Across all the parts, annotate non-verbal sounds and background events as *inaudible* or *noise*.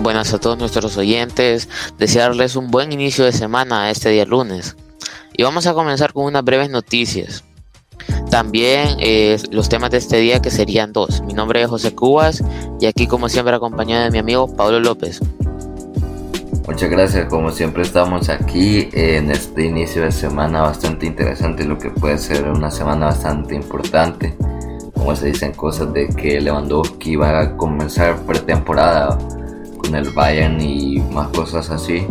Buenas a todos nuestros oyentes. Desearles un buen inicio de semana este día lunes. Y vamos a comenzar con unas breves noticias. También eh, los temas de este día que serían dos. Mi nombre es José Cubas y aquí como siempre acompañado de mi amigo Pablo López. Muchas gracias, como siempre estamos aquí en este inicio de semana bastante interesante, lo que puede ser una semana bastante importante. Como se dicen cosas de que Lewandowski va a comenzar pretemporada con el Bayern y más cosas así.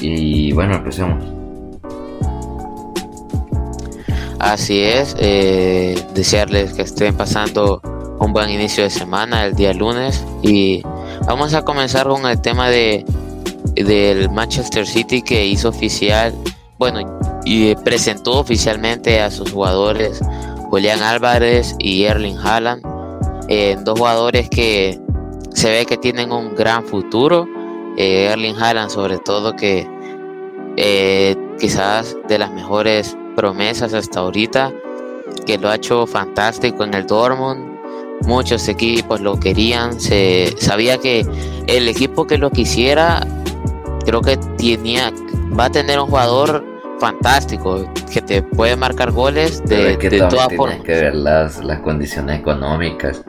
Y bueno, empecemos. Así es, eh, desearles que estén pasando un buen inicio de semana el día lunes y vamos a comenzar con el tema de del Manchester City que hizo oficial, bueno, y presentó oficialmente a sus jugadores Julián Álvarez y Erling Haaland, eh, dos jugadores que se ve que tienen un gran futuro. Eh, Erling Haaland sobre todo que eh, quizás de las mejores promesas hasta ahorita, que lo ha hecho fantástico en el Dortmund. Muchos equipos lo querían, se sabía que el equipo que lo quisiera creo que tenía, va a tener un jugador fantástico que te puede marcar goles de, que de todas formas. que ver las, las condiciones económicas.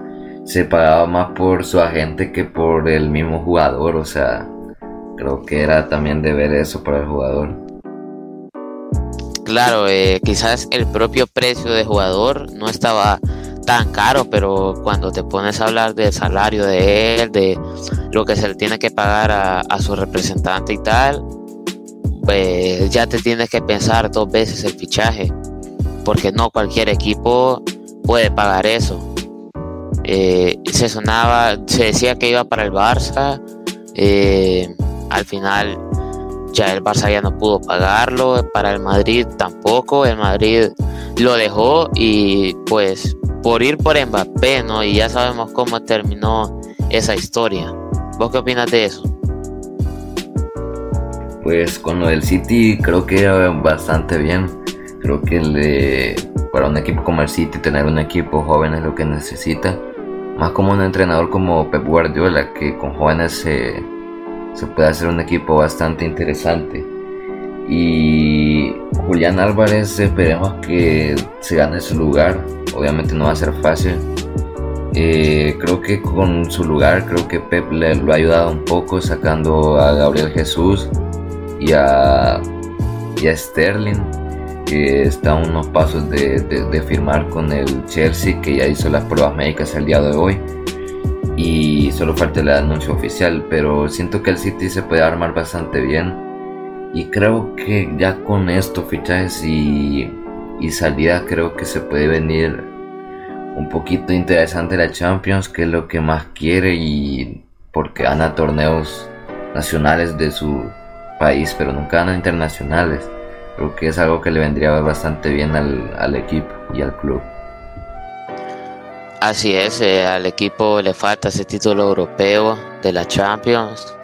Se pagaba más por su agente que por el mismo jugador, o sea, creo que era también de ver eso para el jugador. Claro, eh, quizás el propio precio de jugador no estaba tan caro, pero cuando te pones a hablar del salario de él, de lo que se le tiene que pagar a, su representante y tal, pues ya te tienes que pensar dos veces el fichaje, porque no cualquier equipo puede pagar eso. Eh, se sonaba, se decía que iba para el Barça, eh, al final ya el Barça ya no pudo pagarlo, para el Madrid tampoco, el Madrid lo dejó y pues por ir por Mbappé, ¿no? Y ya sabemos cómo terminó esa historia. ¿Vos qué opinas de eso? Pues con lo del City creo que bastante bien. Creo que para un equipo como el City tener un equipo joven es lo que necesita. Más como un entrenador como Pep Guardiola, que con jóvenes se, puede hacer un equipo bastante interesante. Y Julián Álvarez esperemos que se gane su lugar. Obviamente no va a ser fácil. Eh, creo que con su lugar, creo que Pep le, lo ha ayudado un poco sacando a Gabriel Jesús y a, Sterling, que está a unos pasos de, de, firmar con el Chelsea, que ya hizo las pruebas médicas el día de hoy. Y solo falta el anuncio oficial, pero siento que el City se puede armar bastante bien y creo que ya con esto, fichajes y, y salida, creo que se puede venir un poquito interesante la Champions, que es lo que más quiere y porque gana torneos nacionales de su país, pero nunca gana internacionales. Creo que es algo que le vendría bastante bien al, al equipo y al club. Así es, eh, al equipo le falta ese título europeo de la Champions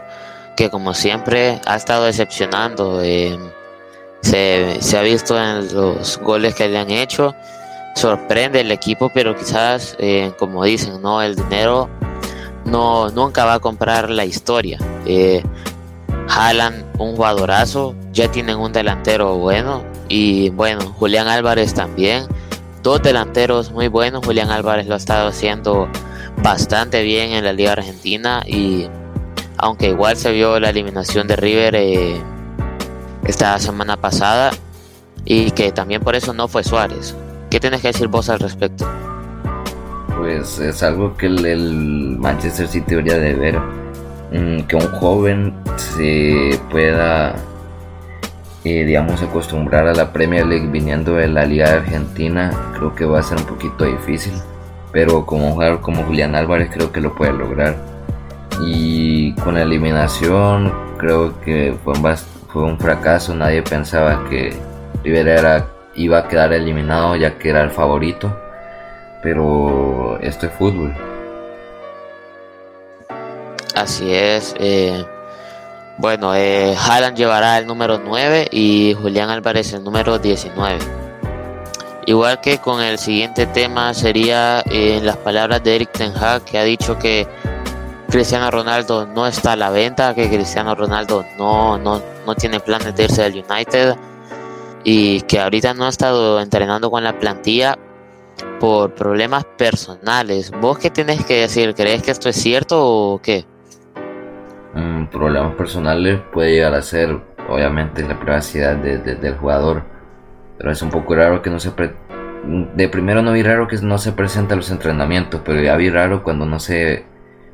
que como siempre ha estado decepcionando. Eh, se, ha visto en los goles que le han hecho. Sorprende el equipo, pero quizás, eh, como dicen, no el dinero no nunca va a comprar la historia. Haaland, un jugadorazo, ya tienen un delantero bueno y bueno, Julián Álvarez también. Dos delanteros muy buenos. Julián Álvarez lo ha estado haciendo bastante bien en la Liga Argentina y aunque igual se vio la eliminación de River eh, esta semana pasada y que también por eso no fue Suárez. ¿Qué tienes que decir vos al respecto? Pues es algo que el, Manchester City debería de ver, que un joven se pueda, eh, digamos, acostumbrar a la Premier League viniendo de la Liga Argentina, creo que va a ser un poquito difícil, pero como un jugador como Julián Álvarez creo que lo puede lograr y con la eliminación creo que fue un, fue un fracaso, nadie pensaba que Rivera iba a quedar eliminado ya que era el favorito, pero esto es fútbol. Así es. Eh, bueno, eh, Haaland llevará el número 9 y Julián Álvarez el número 19. Igual que con el siguiente tema sería eh, las palabras de Eric Ten Hag que ha dicho que Cristiano Ronaldo no está a la venta, que Cristiano Ronaldo no, no, no tiene planes de irse del United y que ahorita no ha estado entrenando con la plantilla por problemas personales. ¿Vos qué tienes que decir? ¿Crees que esto es cierto o qué? Mm, problemas personales puede llegar a ser, obviamente, la privacidad del jugador, pero es un poco raro que no se... de primero no vi raro que no se presenta a los entrenamientos, pero ya vi raro cuando no se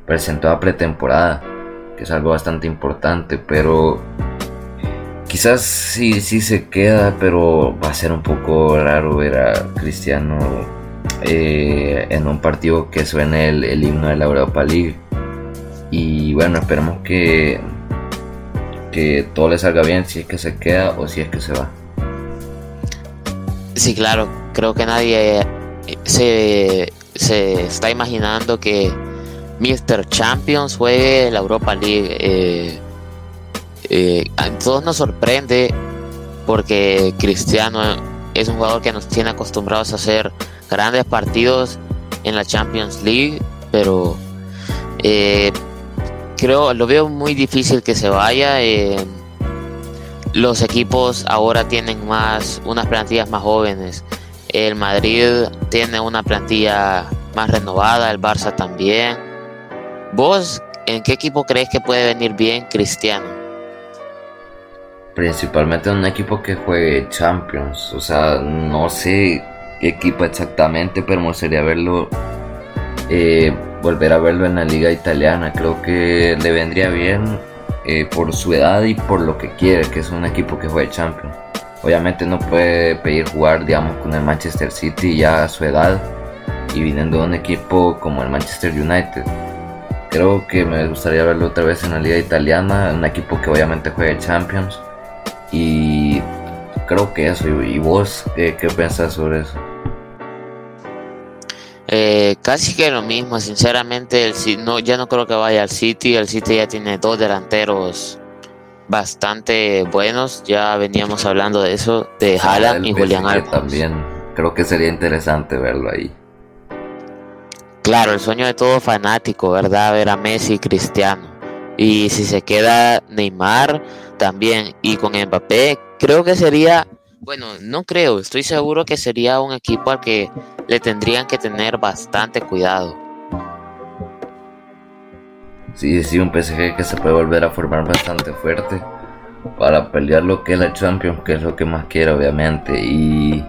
presentó a pretemporada, que es algo bastante importante, pero quizás sí, sí se queda, pero va a ser un poco raro ver a Cristiano eh, en un partido que suene el, himno de la Europa League. Y bueno, esperemos que, que todo le salga bien si es que se queda o si es que se va. Sí, claro, creo que nadie se, se está imaginando que Mr. Champions juegue la Europa League. Eh, eh, a todos nos sorprende porque Cristiano es un jugador que nos tiene acostumbrados a hacer grandes partidos en la Champions League, pero eh, creo lo veo muy difícil que se vaya. los equipos ahora tienen más unas plantillas más jóvenes. El Madrid tiene una plantilla más renovada, el Barça también. ¿Vos en qué equipo crees que puede venir bien Cristiano? Principalmente en un equipo que juegue Champions. O sea, no sé qué equipo exactamente, pero me gustaría verlo. Eh, volver a verlo en la liga italiana. Creo que le vendría bien eh, por su edad y por lo que quiere, que es un equipo que juegue Champions. Obviamente no puede pedir jugar, digamos, con el Manchester City ya a su edad y viniendo de un equipo como el Manchester United Creo que me gustaría verlo otra vez en la liga italiana, un equipo que obviamente juegue Champions. Y creo que eso. ¿Y vos qué, qué pensás sobre eso? Eh, casi que lo mismo, sinceramente, el, no, ya no creo que vaya al City. El City ya tiene dos delanteros bastante buenos. Ya veníamos hablando de eso, de Haaland y Julián Álvarez. También creo que sería interesante verlo ahí. Claro, el sueño de todo fanático, ¿verdad? Ver a Messi y Cristiano. Y si se queda Neymar también y con Mbappé, creo que sería, bueno, no creo, estoy seguro que sería un equipo al que le tendrían que tener bastante cuidado. Sí, sí, un PSG que se puede volver a formar bastante fuerte para pelear lo que es la Champions, que es lo que más quiere obviamente. Y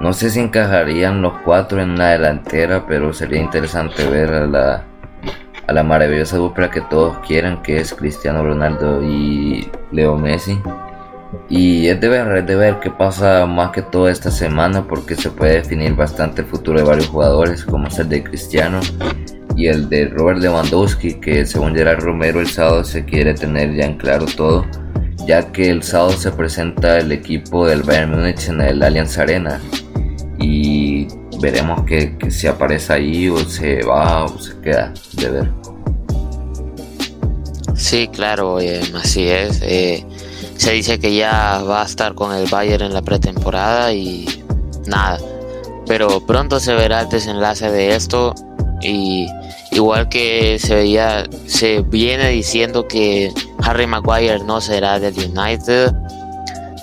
no sé si encajarían los cuatro en una delantera, pero sería interesante ver a la, a la maravillosa dupla que todos quieran, que es Cristiano Ronaldo y Leo Messi. Y es de ver, es de ver qué pasa más que toda esta semana, porque se puede definir bastante el futuro de varios jugadores, como es el de Cristiano y el de Robert Lewandowski, que según Gerard Romero el sábado se quiere tener ya en claro todo ya que el sábado se presenta el equipo del Bayern Múnich en el Allianz Arena y veremos que, que si aparece ahí o se va o se queda de ver. Sí, claro, eh, así es. Eh, se dice que ya va a estar con el Bayern en la pretemporada y nada. Pero pronto se verá el desenlace de esto y igual que se veía, se viene diciendo que Harry Maguire no será del United.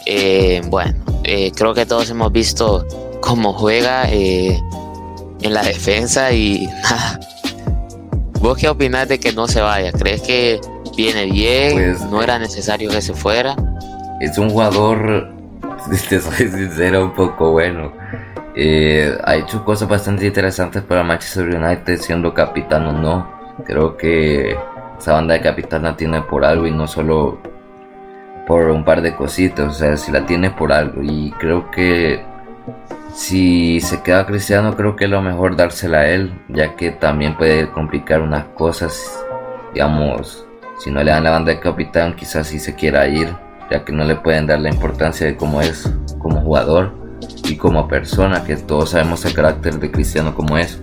Eh, bueno, creo que todos hemos visto cómo juega eh, en la defensa y *laughs* nada. ¿Vos qué opinás de que no se vaya? ¿Crees que viene bien? Pues, ¿No era necesario que se fuera? Es un jugador, *laughs* te soy sincero, un poco bueno. Eh, ha hecho cosas bastante interesantes para Manchester United, siendo capitán o no. Creo que esa banda de capitán la tiene por algo y no solo por un par de cositas. O sea, si la tiene por algo. Y creo que si se queda Cristiano, creo que es lo mejor dársela a él, ya que también puede complicar unas cosas. Digamos, si no le dan la banda de capitán, quizás si se quiera ir, ya que no le pueden dar la importancia de cómo es como jugador y como persona, que todos sabemos el carácter de Cristiano como es.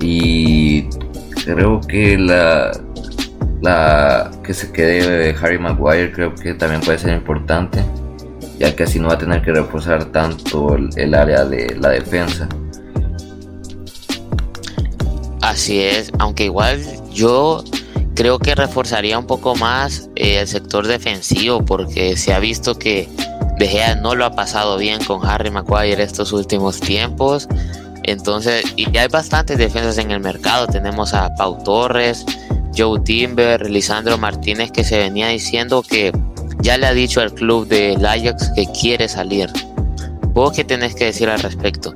Y creo que la, la que se quede Harry Maguire creo que también puede ser importante ya que así no va a tener que reforzar tanto el, área de la defensa. Así es, aunque igual yo creo que reforzaría un poco más eh, el sector defensivo porque se ha visto que De Gea no lo ha pasado bien con Harry Maguire estos últimos tiempos. Entonces, y hay bastantes defensas en el mercado. Tenemos a Pau Torres, Joe Timber, Lisandro Martínez que se venía diciendo que ya le ha dicho al club de Ajax que quiere salir. ¿Vos qué tenés que decir al respecto?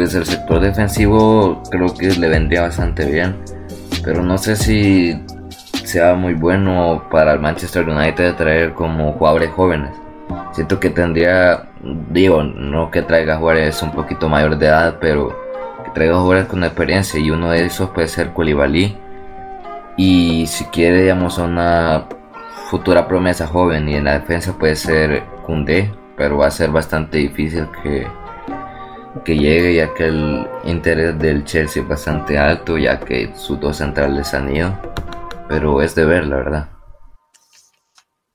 Pues el sector defensivo creo que le vendría bastante bien, pero no sé si sea muy bueno para el Manchester United traer como jugadores jóvenes. Siento que tendría, digo, no que traiga jugadores un poquito mayores de edad, pero que traiga jugadores con experiencia y uno de esos puede ser Koulibaly. Y si quiere, digamos, una futura promesa joven y en la defensa puede ser Koundé, pero va a ser bastante difícil que, que llegue ya que el interés del Chelsea es bastante alto ya que sus dos centrales han ido, pero es de ver la verdad.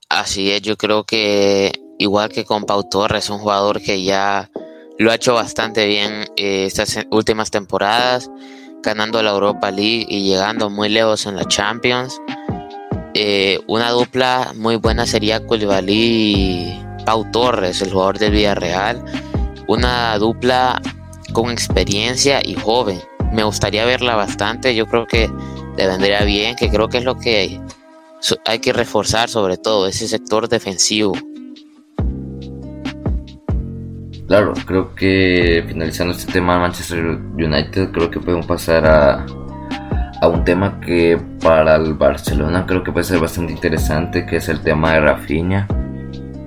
Así es, yo creo que igual que con Pau Torres, un jugador que ya lo ha hecho bastante bien eh, estas últimas temporadas, ganando la Europa League y llegando muy lejos en la Champions. Eh, una dupla muy buena sería Koulibaly y Pau Torres, el jugador del Villarreal. Una dupla con experiencia y joven. Me gustaría verla bastante. Yo creo que le vendría bien, que creo que es lo que hay, que reforzar sobre todo, ese sector defensivo. Claro, creo que finalizando este tema de Manchester United, creo que podemos pasar a, a un tema que para el Barcelona creo que puede ser bastante interesante, que es el tema de Rafinha.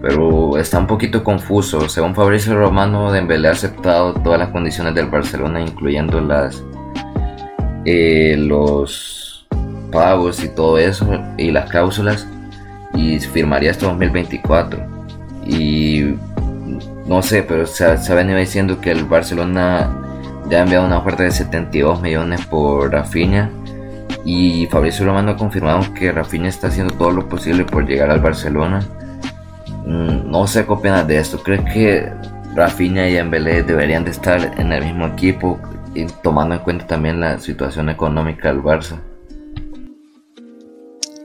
Pero está un poquito confuso. Según Fabricio Romano, Dembélé ha aceptado todas las condiciones del Barcelona, incluyendo las eh, los pagos y todo eso y las cláusulas y firmaría hasta 2024. Y no sé, pero se, se ha venido diciendo que el Barcelona ya ha enviado una oferta de 72 millones por Rafinha y Fabricio Romano ha confirmado que Rafinha está haciendo todo lo posible por llegar al Barcelona. Mm, no sé qué opinas de esto. ¿Crees que Rafinha y Embelé deberían de estar en el mismo equipo y tomando en cuenta también la situación económica del Barça?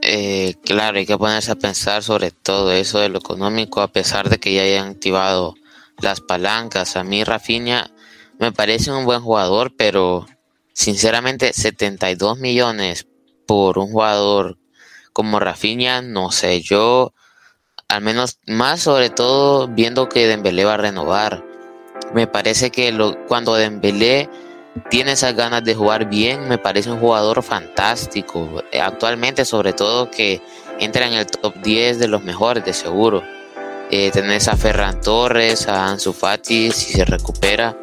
Eh, claro, hay que ponerse a pensar sobre todo eso de lo económico, a pesar de que ya hayan activado las palancas. A mí Rafinha me parece un buen jugador, pero Sinceramente, 72 millones por un jugador como Rafinha, no sé, yo al menos más sobre todo viendo que Dembélé va a renovar. Me parece que lo, cuando Dembélé tiene esas ganas de jugar bien, me parece un jugador fantástico. Actualmente, sobre todo que entra en el top 10 de los mejores, de seguro. Eh, tenés a Ferran Torres, a Ansu Fati, si se recupera.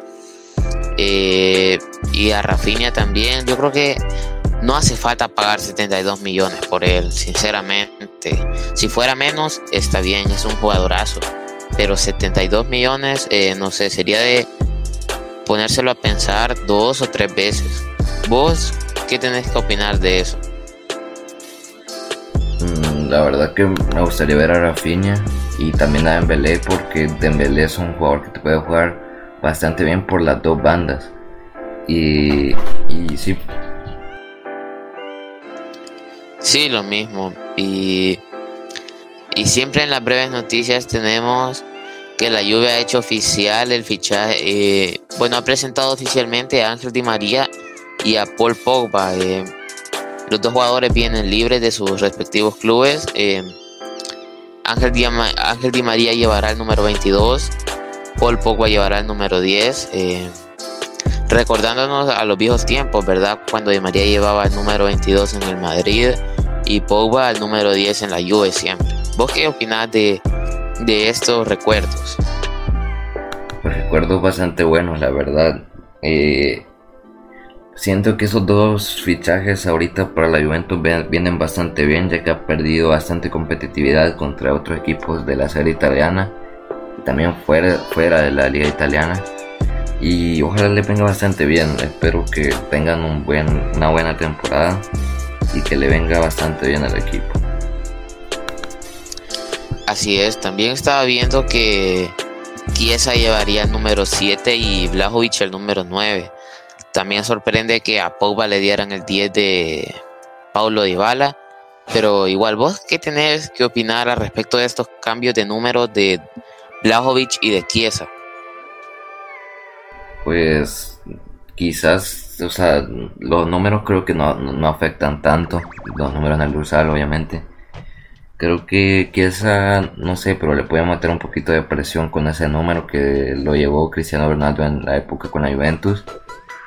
Eh, y a Rafinha también. Yo creo que no hace falta pagar 72 millones por él, sinceramente. Si fuera menos, está bien, es un jugadorazo. Pero 72 millones, eh, no sé, sería de ponérselo a pensar dos o tres veces. ¿Vos qué tenés que opinar de eso? Mm, la verdad que me gustaría ver a Rafinha y también a Dembélé porque Dembélé es un jugador que te puede jugar bastante bien por las dos bandas. Y, y sí. Sí, lo mismo. Y, y siempre en las breves noticias tenemos que la Juve ha hecho oficial el fichaje. Eh, bueno, ha presentado oficialmente a Ángel Di María y a Paul Pogba. Eh, los dos jugadores vienen libres de sus respectivos clubes. Eh, Ángel, Di, María llevará el número 22 Paul Pogba llevará el número 10. Eh, recordándonos a los viejos tiempos, ¿verdad? Cuando Di María llevaba el número 22 en el Madrid y Pogba el número 10 en la Juve siempre. ¿Vos qué opinás de, estos recuerdos? Pues recuerdos bastante buenos, la verdad. Eh, siento que esos dos fichajes ahorita para la Juventus vienen bastante bien, ya que ha perdido bastante competitividad contra otros equipos de la serie italiana también fuera, fuera de la liga italiana. Y ojalá le venga bastante bien. Espero que tengan un buen, una buena temporada y que le venga bastante bien al equipo. Así es, también estaba viendo que Kiesa llevaría el número 7 y Blajovic el número 9. también sorprende que a Pogba le dieran el 10 de Paulo Dybala. Pero igual, ¿vos qué tenés que opinar al respecto de estos cambios de números de Blajovic y de Chiesa? Pues quizás, o sea, los números creo que no, no afectan tanto, los números en el Dursal obviamente. Creo que Chiesa, no sé, pero le puede meter un poquito de presión con ese número que lo llevó Cristiano Ronaldo en la época con la Juventus.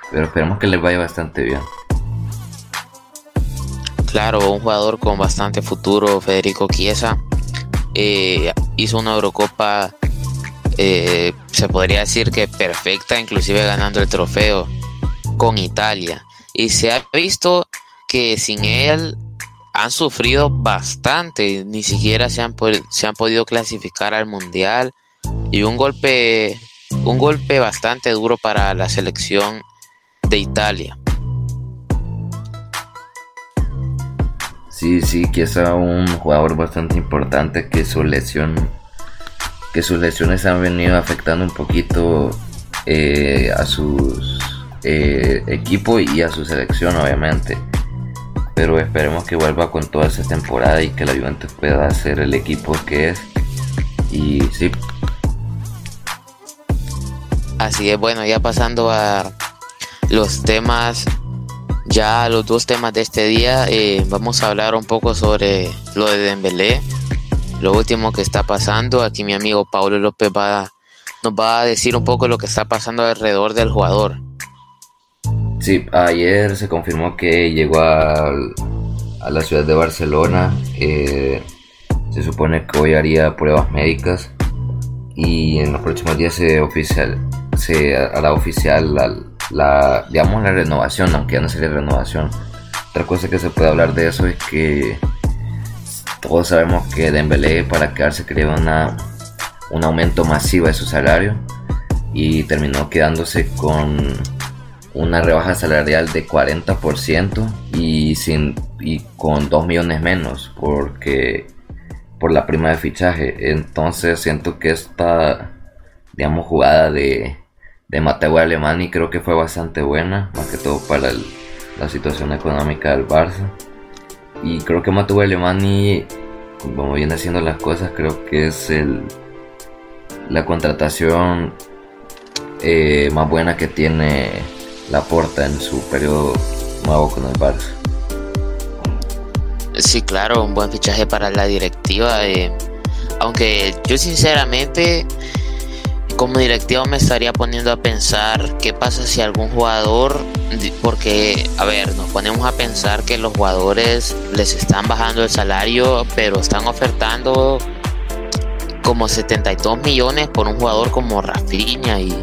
Pero esperemos que le vaya bastante bien. Claro, un jugador con bastante futuro, Federico Chiesa. Eh, hizo una Eurocopa, eh, se podría decir que perfecta, inclusive ganando el trofeo con Italia. Y se ha visto que sin él han sufrido bastante, ni siquiera se han, se han podido clasificar al mundial y un golpe, un golpe bastante duro para la selección de Italia. Sí, sí, que es un jugador bastante importante que su lesión, que sus lesiones han venido afectando un poquito eh, a sus eh, equipo y a su selección, obviamente pero esperemos que vuelva con toda esta temporada y que la Juventus pueda ser el equipo que es. Y sí. Así es, bueno, ya pasando a los temas, ya los dos temas de este día, eh, vamos a hablar un poco sobre lo de Dembélé, lo último que está pasando. Aquí mi amigo Pablo López va, nos va a decir un poco lo que está pasando alrededor del jugador. Sí, ayer se confirmó que llegó a, la ciudad de Barcelona. Se supone que hoy haría pruebas médicas y en los próximos días se oficial se hará oficial la, digamos la renovación, aunque ya no sería renovación. Otra cosa que se puede hablar de eso es que todos sabemos que Dembélé para quedarse quería una, un aumento masivo de su salario y terminó quedándose con una rebaja salarial de 40% y, sin, y con 2 millones menos porque por la prima de fichaje. Entonces siento que esta, digamos, jugada de, de Mateo Alemani creo que fue bastante buena, más que todo para la situación económica del Barça. Y creo que Mateo Alemani, como viene haciendo las cosas, creo que es el, la contratación eh, más buena que tiene la porta en su periodo nuevo con el Barça. Sí, claro, un buen fichaje para la directiva. Eh, aunque yo sinceramente como directiva me estaría poniendo a pensar qué pasa si algún jugador, porque a ver, nos ponemos a pensar que los jugadores les están bajando el salario, pero están ofertando como 72 millones por un jugador como Rafinha y,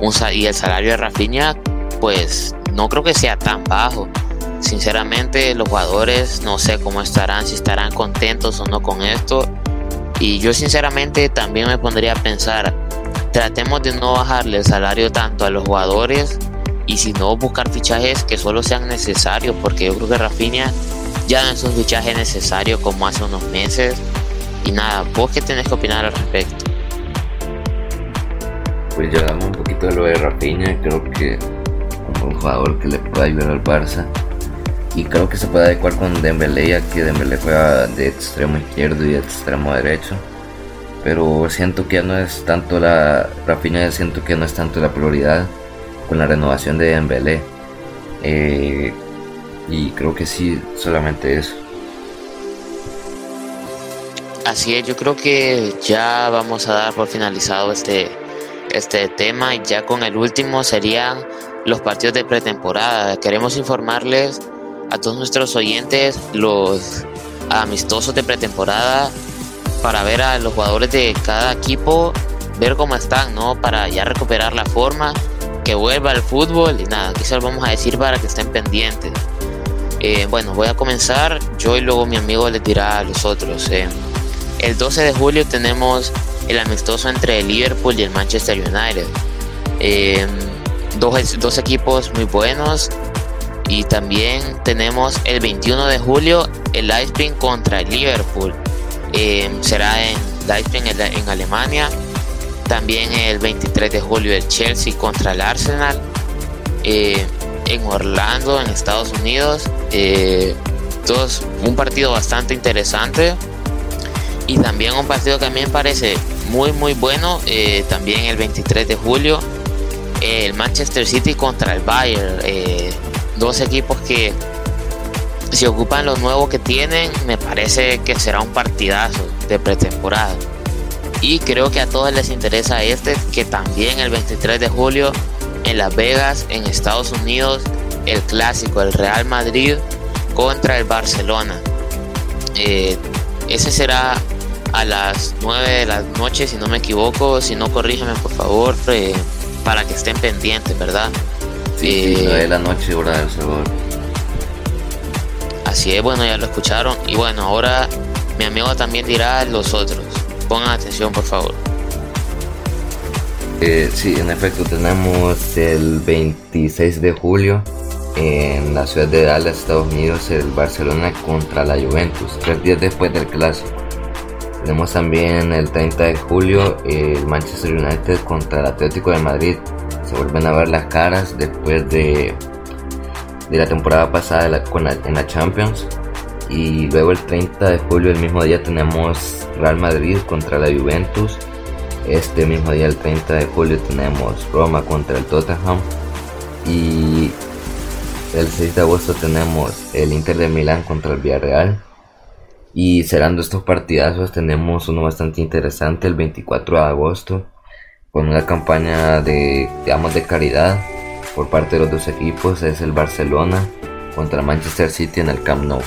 un, y el salario de Rafinha pues no creo que sea tan bajo. Sinceramente los jugadores no sé cómo estarán, si estarán contentos o no con esto. Y yo sinceramente también me pondría a pensar, tratemos de no bajarle el salario tanto a los jugadores y si no buscar fichajes que solo sean necesarios, porque yo creo que Rafinha ya no es un fichaje necesario como hace unos meses. Y nada, vos qué tenés que opinar al respecto. Pues ya damos un poquito de lo de Rafinha, creo que un jugador que le pueda ayudar al Barça. Y creo que se puede adecuar con Dembélé, ya que Dembélé juega de extremo izquierdo y de extremo derecho. Pero siento que ya no es tanto la... Rafinha siento que no es tanto la prioridad con la renovación de Dembélé. Eh, y creo que sí, solamente eso. Así es, yo creo que ya vamos a dar por finalizado este, este tema y ya con el último serían los partidos de pretemporada. Queremos informarles a todos nuestros oyentes los amistosos de pretemporada para ver a los jugadores de cada equipo, ver cómo están, ¿no? Para ya recuperar la forma, que vuelva al fútbol y nada, aquí lo vamos a decir para que estén pendientes. Eh, bueno, voy a comenzar yo y luego mi amigo les dirá a los otros. Eh. El 12 de julio tenemos el amistoso entre el Liverpool y el Manchester United. Eh, dos, equipos muy buenos. Y también tenemos el 21 de julio el Leipzig contra el Liverpool. Eh, será en Leipzig en, Alemania. También el 23 de julio el Chelsea contra el Arsenal. Eh, en Orlando, en Estados Unidos. Eh, un partido bastante interesante y también un partido que a mí me parece muy muy bueno, eh, también el 23 de julio, el Manchester City contra el Bayern, eh, dos equipos que se ocupan lo nuevo que tienen, me parece que será un partidazo de pretemporada. Y creo que a todos les interesa este, que también el 23 de julio en Las Vegas, en Estados Unidos, el clásico, el Real Madrid contra el Barcelona. Eh, ese será a las 9 de la noche, si no me equivoco. Si no, corrígeme por favor, eh, para que estén pendientes, ¿verdad? Sí, 9 eh, de la noche, hora del Salvador. Así es, bueno, ya lo escucharon. Y bueno, ahora mi amigo también dirá los otros. Pongan atención, por favor. Eh, sí, en efecto, tenemos el 26 de julio en la ciudad de Dallas, Estados Unidos, el Barcelona contra la Juventus, tres días después del clásico. Tenemos también el 30 de julio el Manchester United contra el Atlético de Madrid. Se vuelven a ver las caras después de, de la temporada pasada en la Champions. Y luego el 30 de julio, el mismo día, tenemos Real Madrid contra la Juventus. Este mismo día, el 30 de julio, tenemos Roma contra el Tottenham. Y el 6 de agosto tenemos el Inter de Milán contra el Villarreal. Y cerrando estos partidazos tenemos uno bastante interesante el 24 de agosto con una campaña de, digamos, de caridad por parte de los dos equipos. Es el Barcelona contra Manchester City en el Camp Nou.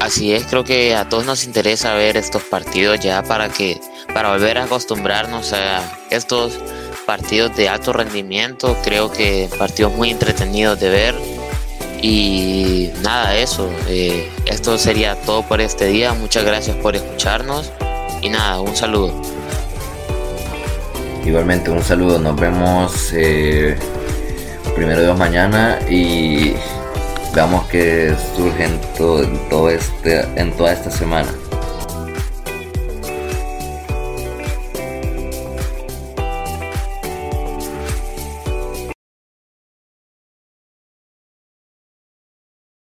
Así es, creo que a todos nos interesa ver estos partidos ya para que para volver a acostumbrarnos a estos partidos de alto rendimiento, creo que partidos muy entretenidos de ver. Y nada, eso. Eh, esto sería todo por este día. Muchas gracias por escucharnos. Y nada, un saludo. Igualmente un saludo. Nos vemos eh, primero de mañana y veamos que surge todo, todo este, en toda esta semana.